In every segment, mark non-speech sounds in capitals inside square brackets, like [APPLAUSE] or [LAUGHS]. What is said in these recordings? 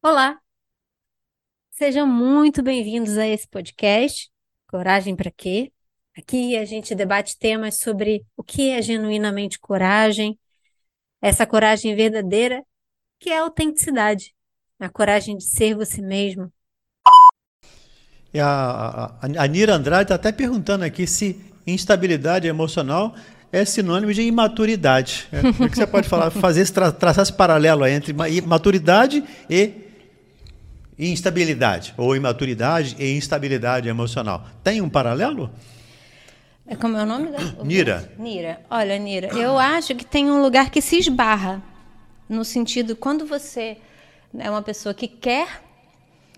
Olá, sejam muito bem-vindos a esse podcast, Coragem para quê? Aqui a gente debate temas sobre o que é genuinamente coragem, essa coragem verdadeira, que é a autenticidade, a coragem de ser você mesmo. E a, a, a Nira Andrade está até perguntando aqui se instabilidade emocional é sinônimo de imaturidade. É, como é que você pode falar, [LAUGHS] fazer traçar esse paralelo entre maturidade e instabilidade, ou imaturidade e instabilidade emocional. Tem um paralelo? É como é o nome da? [COUGHS] Nira. Nira. Olha, Nira, eu acho que tem um lugar que se esbarra. No sentido, quando você é uma pessoa que quer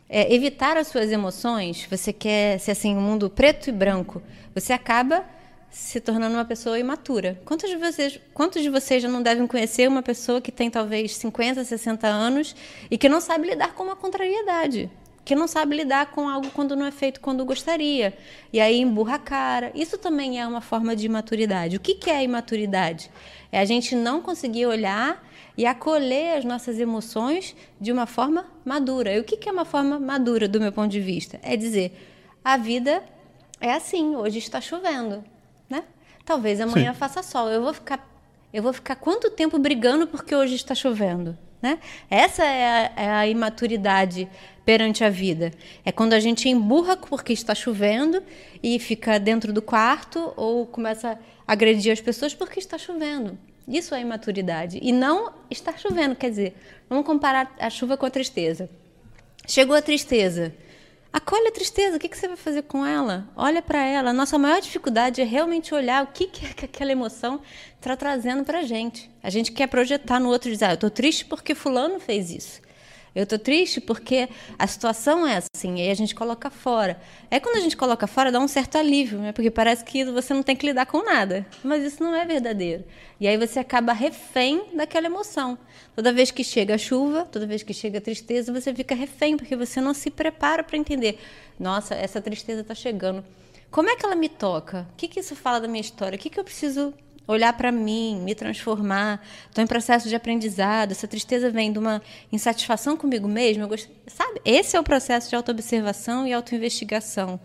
é, evitar as suas emoções, você quer ser assim, um mundo preto e branco, você acaba se tornando uma pessoa imatura. Quantos de vocês, quantos de vocês já não devem conhecer uma pessoa que tem talvez 50, 60 anos e que não sabe lidar com uma contrariedade? Que não sabe lidar com algo quando não é feito quando gostaria. E aí emburra a cara. Isso também é uma forma de imaturidade. O que, que é imaturidade? É a gente não conseguir olhar e acolher as nossas emoções de uma forma madura. E o que, que é uma forma madura, do meu ponto de vista? É dizer: a vida é assim, hoje está chovendo né? Talvez amanhã Sim. faça sol. Eu vou ficar eu vou ficar quanto tempo brigando porque hoje está chovendo, né? Essa é a, é a imaturidade perante a vida. É quando a gente emburra porque está chovendo e fica dentro do quarto ou começa a agredir as pessoas porque está chovendo. Isso é imaturidade. E não está chovendo, quer dizer, vamos comparar a chuva com a tristeza. Chegou a tristeza. Acolhe a tristeza, o que, que você vai fazer com ela? Olha para ela. A nossa maior dificuldade é realmente olhar o que, que, é [LAUGHS] que aquela emoção está trazendo para a gente. A gente quer projetar no outro e dizer, ah, eu estou triste porque fulano fez isso. Eu estou triste porque a situação é assim, e aí a gente coloca fora. É quando a gente coloca fora, dá um certo alívio, né? porque parece que você não tem que lidar com nada. Mas isso não é verdadeiro. E aí você acaba refém daquela emoção. Toda vez que chega a chuva, toda vez que chega a tristeza, você fica refém, porque você não se prepara para entender. Nossa, essa tristeza está chegando. Como é que ela me toca? O que, que isso fala da minha história? O que, que eu preciso olhar para mim, me transformar. Estou em processo de aprendizado. Essa tristeza vem de uma insatisfação comigo mesmo. Gost... Sabe? Esse é o processo de autoobservação e autoinvestigação,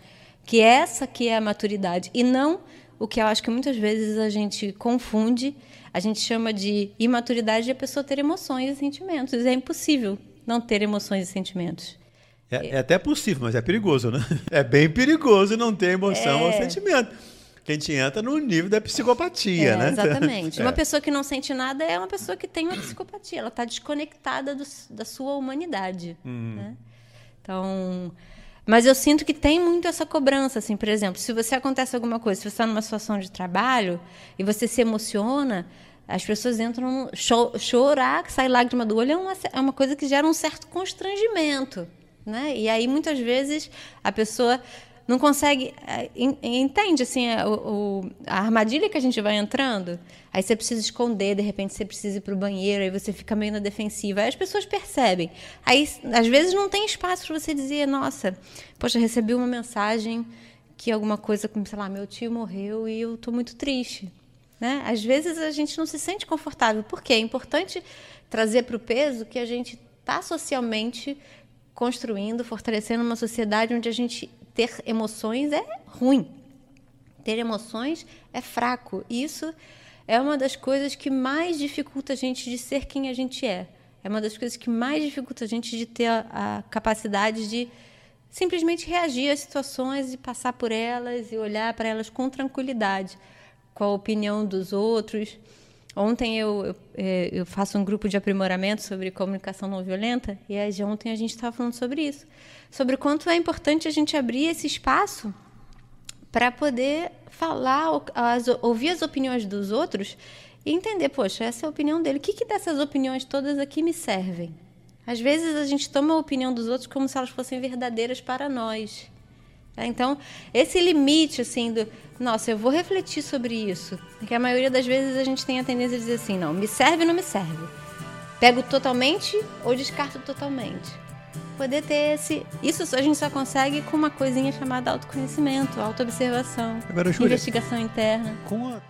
que é essa que é a maturidade e não o que eu acho que muitas vezes a gente confunde. A gente chama de imaturidade de a pessoa ter emoções e sentimentos. É impossível não ter emoções e sentimentos. É, é até possível, mas é perigoso, né? [LAUGHS] É bem perigoso não ter emoção é... ou sentimento que a gente entra no nível da psicopatia, é, né? Exatamente. [LAUGHS] É. Uma pessoa que não sente nada é uma pessoa que tem uma psicopatia. Ela está desconectada do, da sua humanidade. Uhum. Né? Então, mas eu sinto que tem muito essa cobrança, assim, por exemplo, se você acontece alguma coisa, se você está numa situação de trabalho e você se emociona, as pessoas entram cho chorar, sai lágrima do olho é uma, é uma coisa que gera um certo constrangimento, né? E aí muitas vezes a pessoa não consegue. É, entende assim a, é, o, a armadilha que a gente vai entrando? Aí você precisa esconder, de repente você precisa ir para o banheiro, aí você fica meio na defensiva. Aí as pessoas percebem. Aí, às vezes, não tem espaço para você dizer: nossa, poxa, recebi uma mensagem que alguma coisa, como, sei lá, meu tio morreu e eu estou muito triste. Né? Às vezes a gente não se sente confortável. Por quê? É importante trazer para o peso que a gente está socialmente construindo, fortalecendo uma sociedade onde a gente ter emoções é ruim. Ter emoções é fraco. Isso é uma das coisas que mais dificulta a gente de ser quem a gente é. É uma das coisas que mais dificulta a gente de ter a, a capacidade de simplesmente reagir às situações e passar por elas e olhar para elas com tranquilidade, com a opinião dos outros. Ontem eu, eu, é, eu, faço um grupo de aprimoramento sobre comunicação não violenta e aí, ontem a gente estava falando sobre isso, sobre quanto é importante a gente abrir esse espaço para poder falar, as, ouvir as opiniões dos outros e entender, poxa, essa é a opinião dele. O que, que dessas opiniões todas aqui me servem? Às vezes a gente toma a opinião dos outros como se elas fossem verdadeiras para nós. Tá? Então, esse limite, assim, do, nossa, eu vou refletir sobre isso. Porque a maioria das vezes a gente tem a tendência de dizer assim, não, me serve ou não me serve. Pego totalmente ou descarto totalmente. Poder ter esse. Isso a gente só consegue com uma coisinha chamada autoconhecimento, autoobservação, Agora, Júlia, investigação interna. Com a